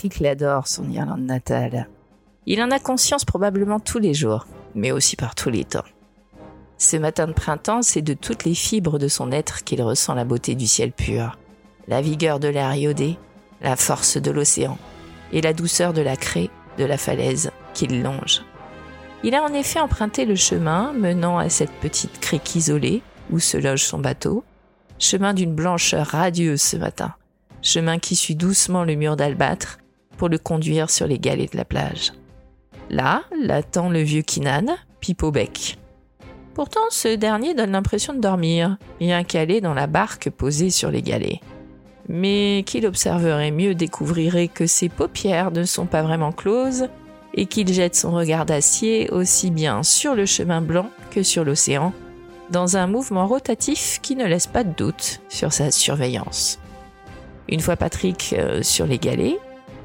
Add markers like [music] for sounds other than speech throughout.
Patrick l'adore, son Irlande natale. Il en a conscience probablement tous les jours, mais aussi par tous les temps. Ce matin de printemps, c'est de toutes les fibres de son être qu'il ressent la beauté du ciel pur, la vigueur de l'air iodé, la force de l'océan et la douceur de la craie de la falaise qu'il longe. Il a en effet emprunté le chemin menant à cette petite crique isolée où se loge son bateau, chemin d'une blancheur radieuse ce matin, chemin qui suit doucement le mur d'albâtre pour le conduire sur les galets de la plage. Là l'attend le vieux Kinan, pipe au bec. Pourtant, ce dernier donne l'impression de dormir, bien calé dans la barque posée sur les galets. Mais qu'il observerait mieux découvrirait que ses paupières ne sont pas vraiment closes et qu'il jette son regard d'acier aussi bien sur le chemin blanc que sur l'océan, dans un mouvement rotatif qui ne laisse pas de doute sur sa surveillance. Une fois Patrick euh, sur les galets,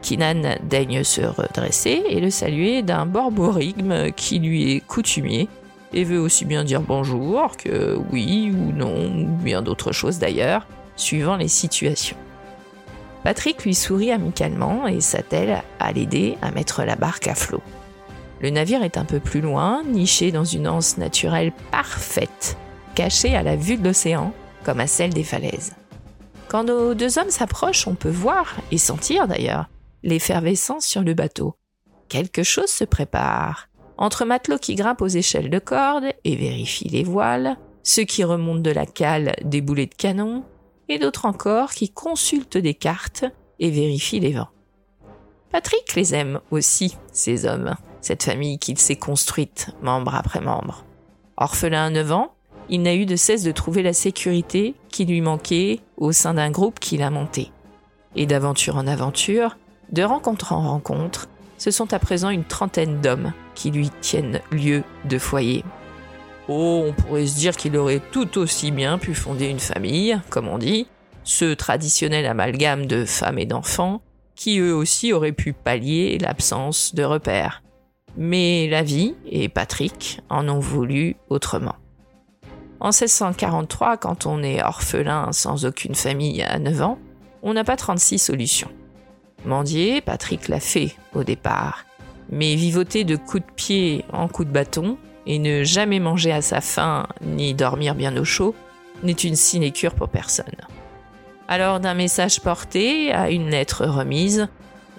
Kinan daigne se redresser et le saluer d'un borborigme qui lui est coutumier et veut aussi bien dire bonjour que oui ou non, ou bien d'autres choses d'ailleurs, suivant les situations. Patrick lui sourit amicalement et s'attelle à l'aider à mettre la barque à flot. Le navire est un peu plus loin, niché dans une anse naturelle parfaite, cachée à la vue de l'océan, comme à celle des falaises. Quand nos deux hommes s'approchent, on peut voir, et sentir d'ailleurs, l'effervescence sur le bateau. Quelque chose se prépare. Entre matelots qui grimpent aux échelles de corde et vérifient les voiles, ceux qui remontent de la cale des boulets de canon, et d'autres encore qui consultent des cartes et vérifient les vents. Patrick les aime aussi, ces hommes, cette famille qu'il s'est construite, membre après membre. Orphelin à 9 ans, il n'a eu de cesse de trouver la sécurité qui lui manquait au sein d'un groupe qu'il a monté. Et d'aventure en aventure, de rencontre en rencontre, ce sont à présent une trentaine d'hommes qui lui tiennent lieu de foyer. Oh, on pourrait se dire qu'il aurait tout aussi bien pu fonder une famille, comme on dit, ce traditionnel amalgame de femmes et d'enfants, qui eux aussi auraient pu pallier l'absence de repères. Mais la vie et Patrick en ont voulu autrement. En 1643, quand on est orphelin sans aucune famille à 9 ans, on n'a pas 36 solutions. Mendier, Patrick l'a fait au départ. Mais vivoter de coups de pied en coups de bâton et ne jamais manger à sa faim ni dormir bien au chaud n'est une sinécure pour personne. Alors d'un message porté à une lettre remise,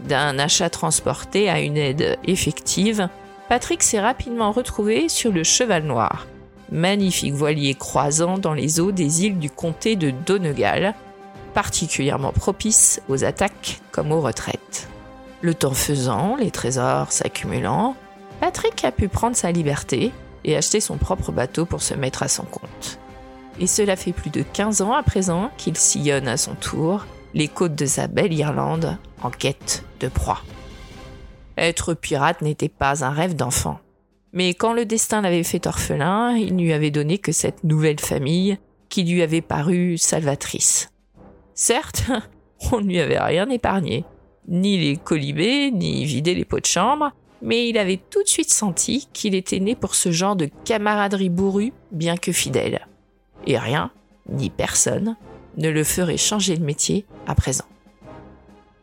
d'un achat transporté à une aide effective, Patrick s'est rapidement retrouvé sur le Cheval Noir, magnifique voilier croisant dans les eaux des îles du comté de Donegal, particulièrement propice aux attaques comme aux retraites. Le temps faisant, les trésors s'accumulant, Patrick a pu prendre sa liberté et acheter son propre bateau pour se mettre à son compte. Et cela fait plus de 15 ans à présent qu'il sillonne à son tour les côtes de sa belle Irlande en quête de proie. Être pirate n'était pas un rêve d'enfant. Mais quand le destin l'avait fait orphelin, il ne lui avait donné que cette nouvelle famille qui lui avait paru salvatrice. Certes, [laughs] on ne lui avait rien épargné, ni les colibés, ni vider les pots de chambre, mais il avait tout de suite senti qu'il était né pour ce genre de camaraderie bourrue, bien que fidèle. Et rien, ni personne, ne le ferait changer de métier à présent.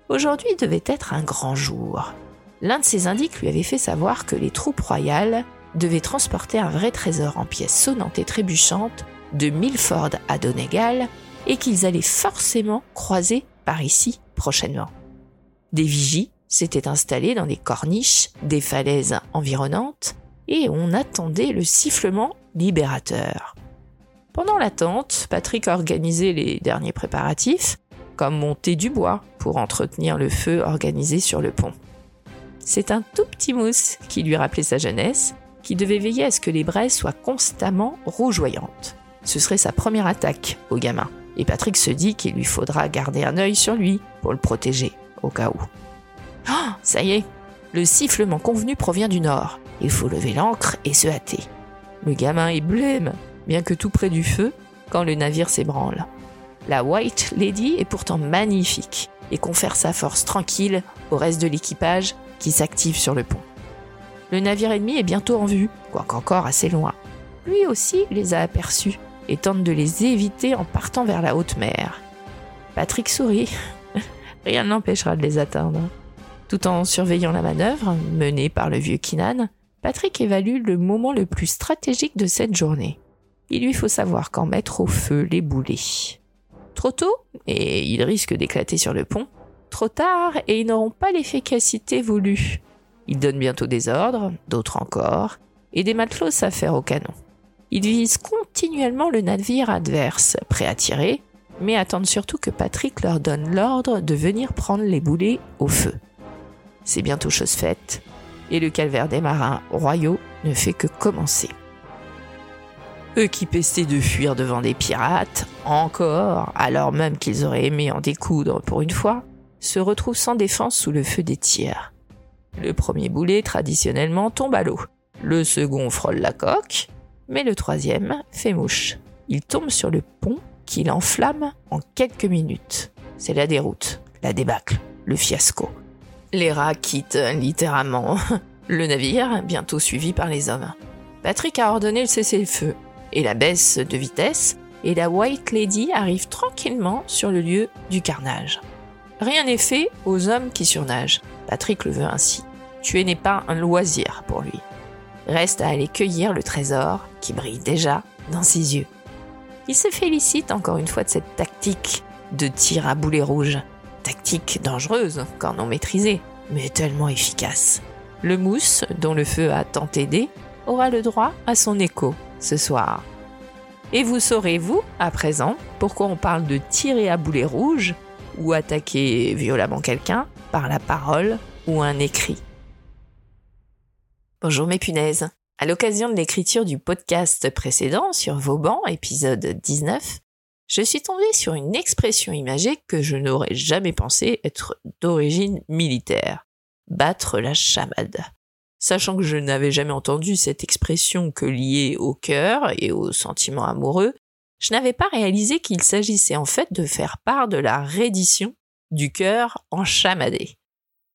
Aujourd'hui devait être un grand jour. L'un de ses indices lui avait fait savoir que les troupes royales devaient transporter un vrai trésor en pièces sonnantes et trébuchantes de Milford à Donegal et qu'ils allaient forcément croiser par ici prochainement. Des vigies s'étaient installées dans des corniches des falaises environnantes et on attendait le sifflement libérateur. Pendant l'attente, Patrick organisait les derniers préparatifs, comme monter du bois pour entretenir le feu organisé sur le pont. C'est un tout petit mousse qui lui rappelait sa jeunesse, qui devait veiller à ce que les braises soient constamment rougeoyantes. Ce serait sa première attaque au gamin. Et Patrick se dit qu'il lui faudra garder un œil sur lui pour le protéger, au cas où. Oh, ça y est, le sifflement convenu provient du nord. Il faut lever l'ancre et se hâter. Le gamin est blême, bien que tout près du feu, quand le navire s'ébranle. La White Lady est pourtant magnifique et confère sa force tranquille au reste de l'équipage qui s'active sur le pont. Le navire ennemi est bientôt en vue, quoique encore assez loin. Lui aussi les a aperçus et tente de les éviter en partant vers la haute mer. Patrick sourit. [laughs] Rien ne l'empêchera de les atteindre. Tout en surveillant la manœuvre menée par le vieux Kinan, Patrick évalue le moment le plus stratégique de cette journée. Il lui faut savoir quand mettre au feu les boulets. Trop tôt, et ils risquent d'éclater sur le pont. Trop tard, et ils n'auront pas l'efficacité voulue. Ils donnent bientôt des ordres, d'autres encore, et des matelots s'affairent au canon. Ils visent continuellement le navire adverse, prêt à tirer, mais attendent surtout que Patrick leur donne l'ordre de venir prendre les boulets au feu. C'est bientôt chose faite, et le calvaire des marins royaux ne fait que commencer. Eux qui pestaient de fuir devant des pirates, encore, alors même qu'ils auraient aimé en découdre pour une fois, se retrouvent sans défense sous le feu des tirs. Le premier boulet, traditionnellement, tombe à l'eau. Le second frôle la coque, mais le troisième fait mouche. Il tombe sur le pont qu'il enflamme en quelques minutes. C'est la déroute, la débâcle, le fiasco. Les rats quittent littéralement [laughs] le navire, bientôt suivi par les hommes. Patrick a ordonné le cessez-le-feu et la baisse de vitesse, et la White Lady arrive tranquillement sur le lieu du carnage. Rien n'est fait aux hommes qui surnagent. Patrick le veut ainsi. Tuer n'est pas un loisir pour lui. Reste à aller cueillir le trésor qui brille déjà dans ses yeux. Il se félicite encore une fois de cette tactique de tir à boulet rouge Tactique dangereuse quand non maîtrisée, mais tellement efficace. Le mousse, dont le feu a tant aidé, aura le droit à son écho ce soir. Et vous saurez, vous, à présent, pourquoi on parle de tirer à boulet rouge ou attaquer violemment quelqu'un par la parole ou un écrit. Bonjour mes punaises. À l'occasion de l'écriture du podcast précédent sur Vauban, épisode 19, je suis tombée sur une expression imagée que je n'aurais jamais pensé être d'origine militaire. Battre la chamade. Sachant que je n'avais jamais entendu cette expression que liée au cœur et aux sentiments amoureux, je n'avais pas réalisé qu'il s'agissait en fait de faire part de la reddition du cœur en chamadé.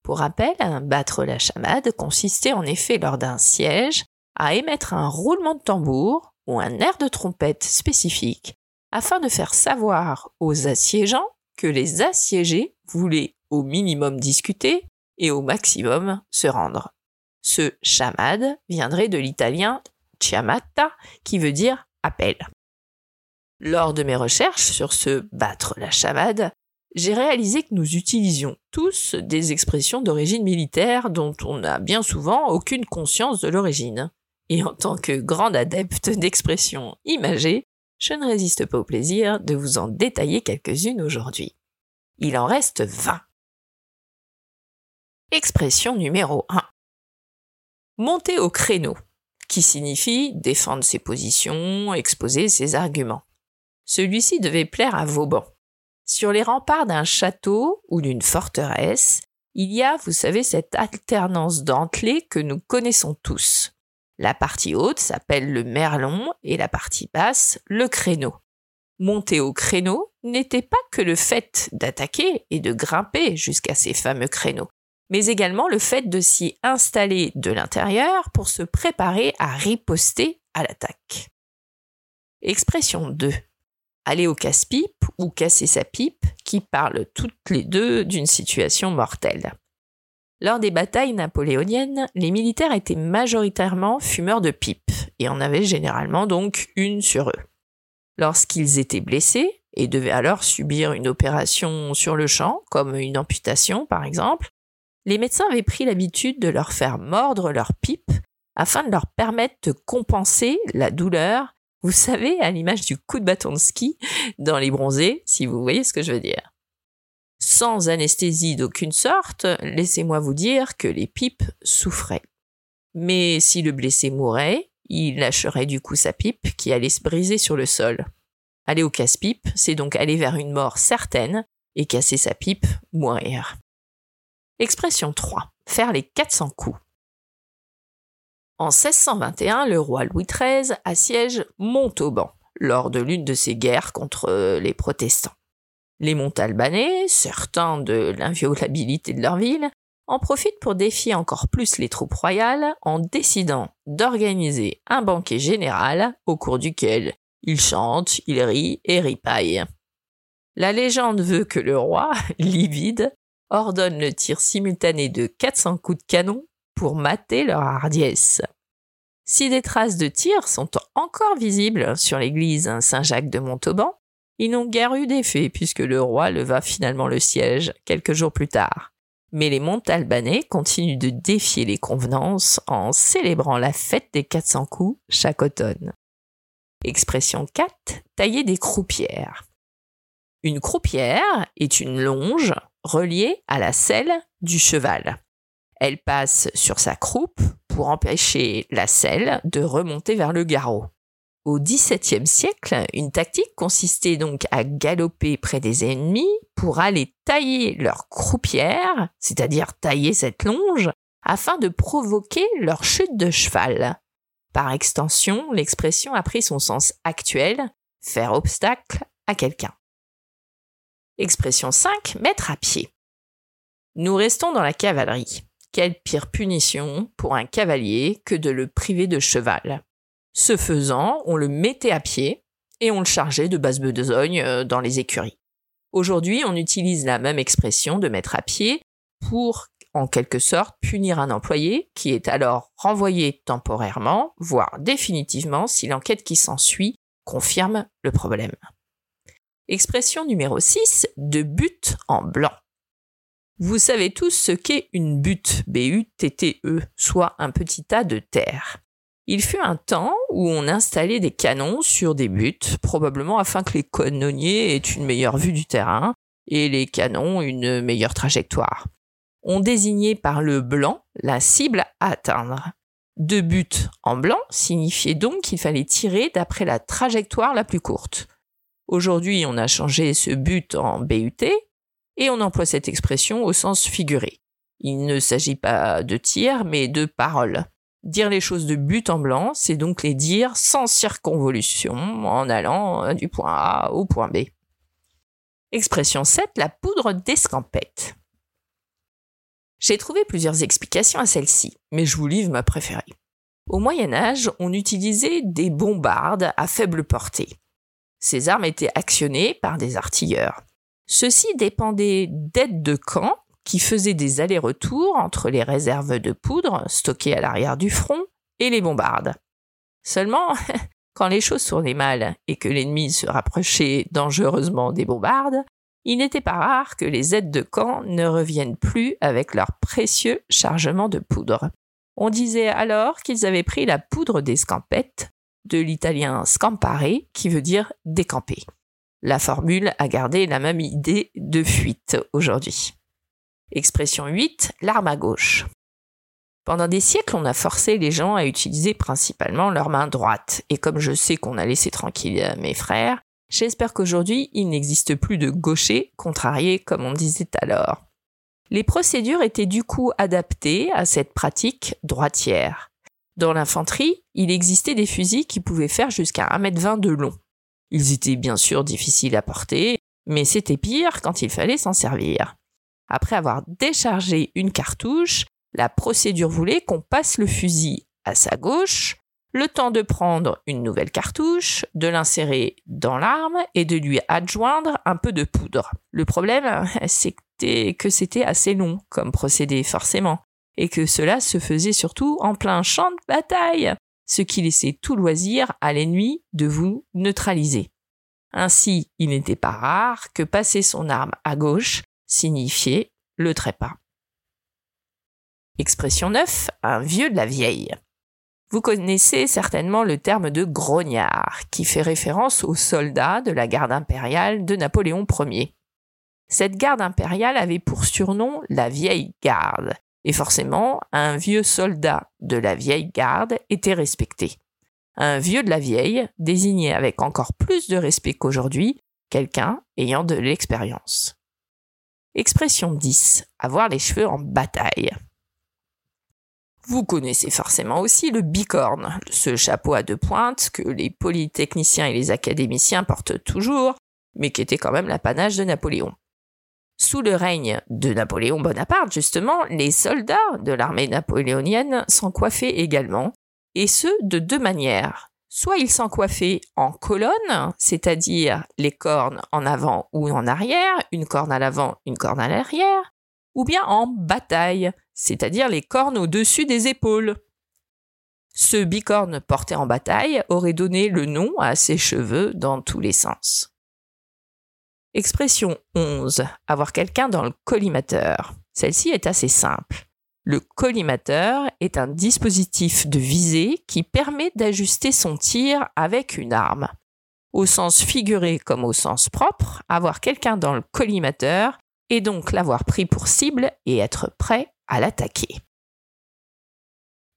Pour rappel, battre la chamade consistait en effet lors d'un siège à émettre un roulement de tambour ou un air de trompette spécifique afin de faire savoir aux assiégeants que les assiégés voulaient au minimum discuter et au maximum se rendre. Ce chamade viendrait de l'italien chiamata qui veut dire appel. Lors de mes recherches sur ce battre la chamade, j'ai réalisé que nous utilisions tous des expressions d'origine militaire dont on n'a bien souvent aucune conscience de l'origine. Et en tant que grande adepte d'expressions imagées, je ne résiste pas au plaisir de vous en détailler quelques-unes aujourd'hui. Il en reste 20. Expression numéro 1. Monter au créneau, qui signifie défendre ses positions, exposer ses arguments. Celui-ci devait plaire à Vauban. Sur les remparts d'un château ou d'une forteresse, il y a, vous savez, cette alternance dentelée que nous connaissons tous. La partie haute s'appelle le merlon et la partie basse le créneau. Monter au créneau n'était pas que le fait d'attaquer et de grimper jusqu'à ces fameux créneaux, mais également le fait de s'y installer de l'intérieur pour se préparer à riposter à l'attaque. Expression 2. Aller au casse-pipe ou casser sa pipe, qui parlent toutes les deux d'une situation mortelle. Lors des batailles napoléoniennes, les militaires étaient majoritairement fumeurs de pipe et en avaient généralement donc une sur eux. Lorsqu'ils étaient blessés et devaient alors subir une opération sur le champ, comme une amputation par exemple, les médecins avaient pris l'habitude de leur faire mordre leur pipe afin de leur permettre de compenser la douleur, vous savez, à l'image du coup de bâton de ski dans les bronzés, si vous voyez ce que je veux dire. Sans anesthésie d'aucune sorte, laissez-moi vous dire que les pipes souffraient. Mais si le blessé mourait, il lâcherait du coup sa pipe qui allait se briser sur le sol. Aller au casse-pipe, c'est donc aller vers une mort certaine et casser sa pipe, mourir. Expression 3. Faire les 400 coups. En 1621, le roi Louis XIII assiège Montauban lors de l'une de ses guerres contre les protestants. Les Montalbanais, certains de l'inviolabilité de leur ville, en profitent pour défier encore plus les troupes royales en décidant d'organiser un banquet général au cours duquel ils chantent, ils rient et ripaillent. La légende veut que le roi, [laughs] livide, ordonne le tir simultané de 400 coups de canon pour mater leur hardiesse. Si des traces de tir sont encore visibles sur l'église Saint-Jacques de Montauban, ils n'ont guère eu d'effet puisque le roi leva finalement le siège quelques jours plus tard. Mais les Montalbanais continuent de défier les convenances en célébrant la fête des 400 coups chaque automne. Expression 4, tailler des croupières. Une croupière est une longe reliée à la selle du cheval. Elle passe sur sa croupe pour empêcher la selle de remonter vers le garrot. Au XVIIe siècle, une tactique consistait donc à galoper près des ennemis pour aller tailler leur croupière, c'est-à-dire tailler cette longe, afin de provoquer leur chute de cheval. Par extension, l'expression a pris son sens actuel, faire obstacle à quelqu'un. Expression 5, mettre à pied. Nous restons dans la cavalerie. Quelle pire punition pour un cavalier que de le priver de cheval. Ce faisant, on le mettait à pied et on le chargeait de basse besogne euh, dans les écuries. Aujourd'hui, on utilise la même expression de mettre à pied pour, en quelque sorte, punir un employé qui est alors renvoyé temporairement, voire définitivement, si l'enquête qui s'ensuit confirme le problème. Expression numéro 6, de but en blanc. Vous savez tous ce qu'est une butte, B-U-T-T-E, soit un petit tas de terre. Il fut un temps où on installait des canons sur des buttes, probablement afin que les canonniers aient une meilleure vue du terrain et les canons une meilleure trajectoire. On désignait par le blanc la cible à atteindre. Deux buts en blanc signifiait donc qu'il fallait tirer d'après la trajectoire la plus courte. Aujourd'hui, on a changé ce but en BUT et on emploie cette expression au sens figuré. Il ne s'agit pas de tir, mais de parole. Dire les choses de but en blanc, c'est donc les dire sans circonvolution, en allant du point A au point B. Expression 7, la poudre d'escampette. J'ai trouvé plusieurs explications à celle-ci, mais je vous livre ma préférée. Au Moyen Âge, on utilisait des bombardes à faible portée. Ces armes étaient actionnées par des artilleurs. Ceux-ci dépendaient d'aides de camp qui faisaient des allers-retours entre les réserves de poudre stockées à l'arrière du front et les bombardes. Seulement, [laughs] quand les choses tournaient mal et que l'ennemi se rapprochait dangereusement des bombardes, il n'était pas rare que les aides de camp ne reviennent plus avec leur précieux chargement de poudre. On disait alors qu'ils avaient pris la poudre des scampettes de l'italien scampare, qui veut dire décamper. La formule a gardé la même idée de fuite aujourd'hui. Expression 8, l'arme à gauche. Pendant des siècles, on a forcé les gens à utiliser principalement leur main droite, et comme je sais qu'on a laissé tranquille mes frères, j'espère qu'aujourd'hui il n'existe plus de gaucher contrarié comme on disait alors. Les procédures étaient du coup adaptées à cette pratique droitière. Dans l'infanterie, il existait des fusils qui pouvaient faire jusqu'à 1m20 de long. Ils étaient bien sûr difficiles à porter, mais c'était pire quand il fallait s'en servir. Après avoir déchargé une cartouche, la procédure voulait qu'on passe le fusil à sa gauche, le temps de prendre une nouvelle cartouche, de l'insérer dans l'arme et de lui adjoindre un peu de poudre. Le problème, [laughs] c'était que c'était assez long comme procédé, forcément et que cela se faisait surtout en plein champ de bataille, ce qui laissait tout loisir à l'ennemi de vous neutraliser. Ainsi, il n'était pas rare que passer son arme à gauche signifiait le trépas. Expression 9, un vieux de la vieille. Vous connaissez certainement le terme de grognard, qui fait référence aux soldats de la garde impériale de Napoléon Ier. Cette garde impériale avait pour surnom la vieille garde, et forcément, un vieux soldat de la vieille garde était respecté. Un vieux de la vieille désignait avec encore plus de respect qu'aujourd'hui quelqu'un ayant de l'expérience. Expression 10. Avoir les cheveux en bataille. Vous connaissez forcément aussi le bicorne, ce chapeau à deux pointes que les polytechniciens et les académiciens portent toujours, mais qui était quand même l'apanage de Napoléon. Sous le règne de Napoléon Bonaparte, justement, les soldats de l'armée napoléonienne s'en coiffaient également, et ce de deux manières. Soit ils s'en coiffaient en colonne, c'est-à-dire les cornes en avant ou en arrière, une corne à l'avant, une corne à l'arrière, ou bien en bataille, c'est-à-dire les cornes au-dessus des épaules. Ce bicorne porté en bataille aurait donné le nom à ses cheveux dans tous les sens. Expression 11. Avoir quelqu'un dans le collimateur. Celle-ci est assez simple. Le collimateur est un dispositif de visée qui permet d'ajuster son tir avec une arme. Au sens figuré comme au sens propre, avoir quelqu'un dans le collimateur est donc l'avoir pris pour cible et être prêt à l'attaquer.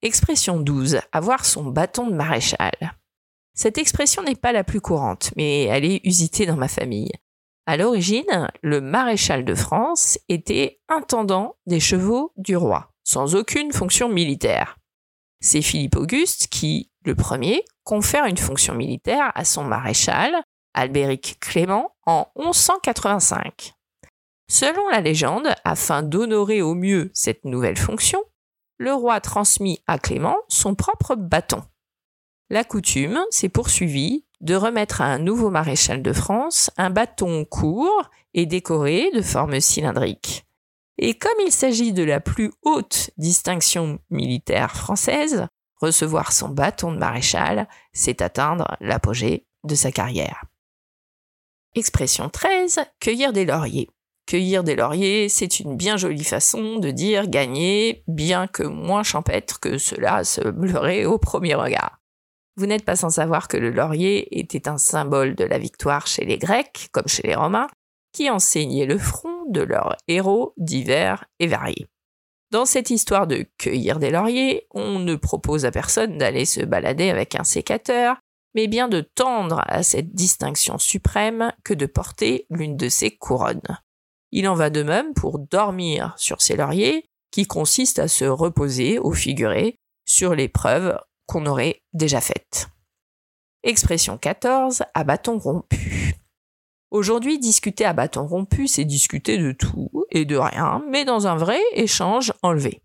Expression 12. Avoir son bâton de maréchal. Cette expression n'est pas la plus courante, mais elle est usitée dans ma famille. À l'origine, le maréchal de France était intendant des chevaux du roi sans aucune fonction militaire. C'est Philippe Auguste qui, le premier, confère une fonction militaire à son maréchal, Albéric Clément, en 1185. Selon la légende, afin d'honorer au mieux cette nouvelle fonction, le roi transmit à Clément son propre bâton. La coutume s'est poursuivie de remettre à un nouveau maréchal de France un bâton court et décoré de forme cylindrique. Et comme il s'agit de la plus haute distinction militaire française, recevoir son bâton de maréchal, c'est atteindre l'apogée de sa carrière. Expression 13, cueillir des lauriers. Cueillir des lauriers, c'est une bien jolie façon de dire gagner, bien que moins champêtre que cela se bleurait au premier regard. Vous n'êtes pas sans savoir que le laurier était un symbole de la victoire chez les Grecs, comme chez les Romains, qui enseignaient le front de leurs héros divers et variés. Dans cette histoire de cueillir des lauriers, on ne propose à personne d'aller se balader avec un sécateur, mais bien de tendre à cette distinction suprême que de porter l'une de ces couronnes. Il en va de même pour dormir sur ces lauriers, qui consiste à se reposer au figuré sur les preuves aurait déjà faites. Expression 14, à bâton rompu. Aujourd'hui, discuter à bâton rompu, c'est discuter de tout et de rien, mais dans un vrai échange enlevé.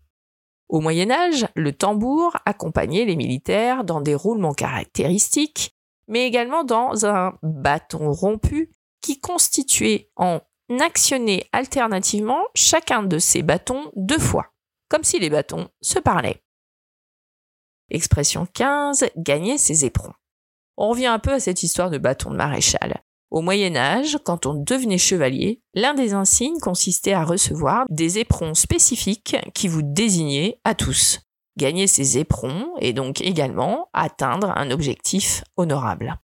Au Moyen Âge, le tambour accompagnait les militaires dans des roulements caractéristiques, mais également dans un bâton rompu qui constituait en actionné alternativement chacun de ces bâtons deux fois, comme si les bâtons se parlaient. Expression 15, gagner ses éperons. On revient un peu à cette histoire de bâton de maréchal. Au Moyen Âge, quand on devenait chevalier, l'un des insignes consistait à recevoir des éperons spécifiques qui vous désignaient à tous. Gagner ces éperons et donc également atteindre un objectif honorable.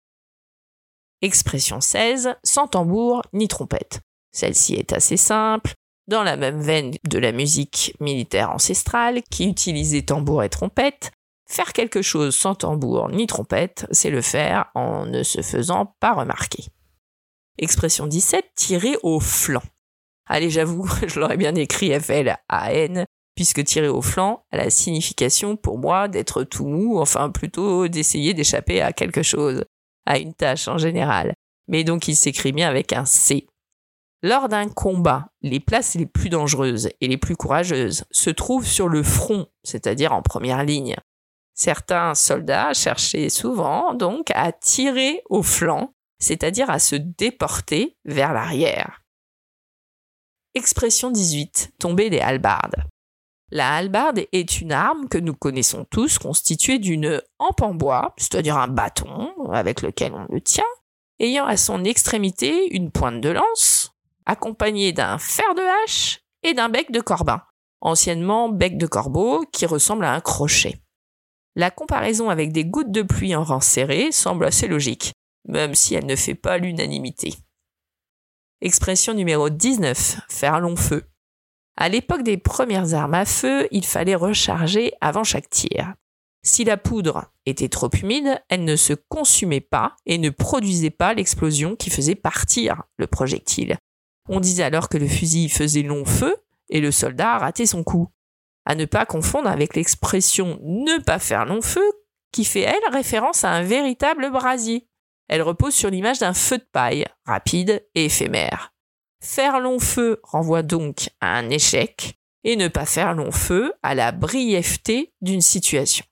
Expression 16, sans tambour ni trompette. Celle-ci est assez simple, dans la même veine de la musique militaire ancestrale qui utilisait tambour et trompette, faire quelque chose sans tambour ni trompette, c'est le faire en ne se faisant pas remarquer. Expression 17, tirer au flanc. Allez, j'avoue, [laughs] je l'aurais bien écrit F-L-A-N, puisque tirer au flanc a la signification pour moi d'être tout mou, enfin plutôt d'essayer d'échapper à quelque chose, à une tâche en général. Mais donc il s'écrit bien avec un C. Lors d'un combat, les places les plus dangereuses et les plus courageuses se trouvent sur le front, c'est-à-dire en première ligne. Certains soldats cherchaient souvent donc à tirer au flanc c'est-à-dire à se déporter vers l'arrière. Expression 18. Tomber des halbardes. La halbarde est une arme que nous connaissons tous constituée d'une hampe en bois, c'est-à-dire un bâton avec lequel on le tient, ayant à son extrémité une pointe de lance, accompagnée d'un fer de hache et d'un bec de corbin, anciennement bec de corbeau qui ressemble à un crochet. La comparaison avec des gouttes de pluie en rang serré semble assez logique, même si elle ne fait pas l'unanimité. Expression numéro 19, faire long feu. À l'époque des premières armes à feu, il fallait recharger avant chaque tir. Si la poudre était trop humide, elle ne se consumait pas et ne produisait pas l'explosion qui faisait partir le projectile. On disait alors que le fusil faisait long feu et le soldat ratait son coup. À ne pas confondre avec l'expression ne pas faire long feu qui fait elle référence à un véritable brasier. Elle repose sur l'image d'un feu de paille, rapide et éphémère. Faire long feu renvoie donc à un échec, et ne pas faire long feu à la brièveté d'une situation.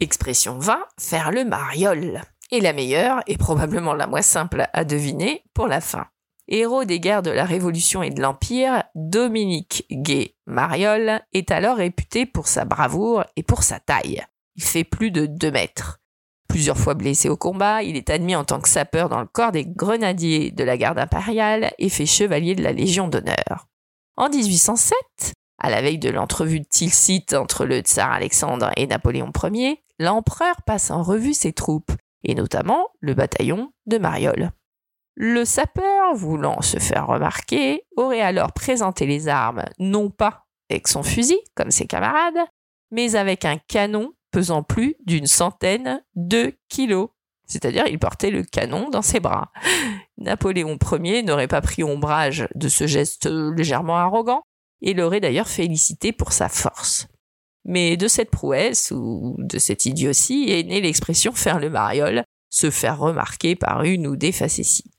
Expression 20, faire le mariole. Et la meilleure, et probablement la moins simple à deviner, pour la fin. Héros des guerres de la Révolution et de l'Empire, Dominique Gay Mariol est alors réputé pour sa bravoure et pour sa taille. Il fait plus de 2 mètres. Plusieurs fois blessé au combat, il est admis en tant que sapeur dans le corps des grenadiers de la garde impériale et fait chevalier de la Légion d'honneur. En 1807, à la veille de l'entrevue de Tilsit entre le tsar Alexandre et Napoléon Ier, l'empereur passe en revue ses troupes, et notamment le bataillon de Mariol. Le sapeur, voulant se faire remarquer, aurait alors présenté les armes non pas avec son fusil, comme ses camarades, mais avec un canon pesant plus d'une centaine de kilos. C'est-à-dire, il portait le canon dans ses bras. [laughs] Napoléon Ier n'aurait pas pris ombrage de ce geste légèrement arrogant, et l'aurait d'ailleurs félicité pour sa force. Mais de cette prouesse ou de cette idiotie est née l'expression faire le mariole, se faire remarquer par une ou des facéties.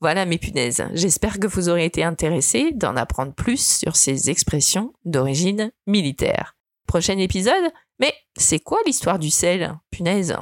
Voilà mes punaises, j'espère que vous aurez été intéressés d'en apprendre plus sur ces expressions d'origine militaire. Prochain épisode? Mais c'est quoi l'histoire du sel? Punaise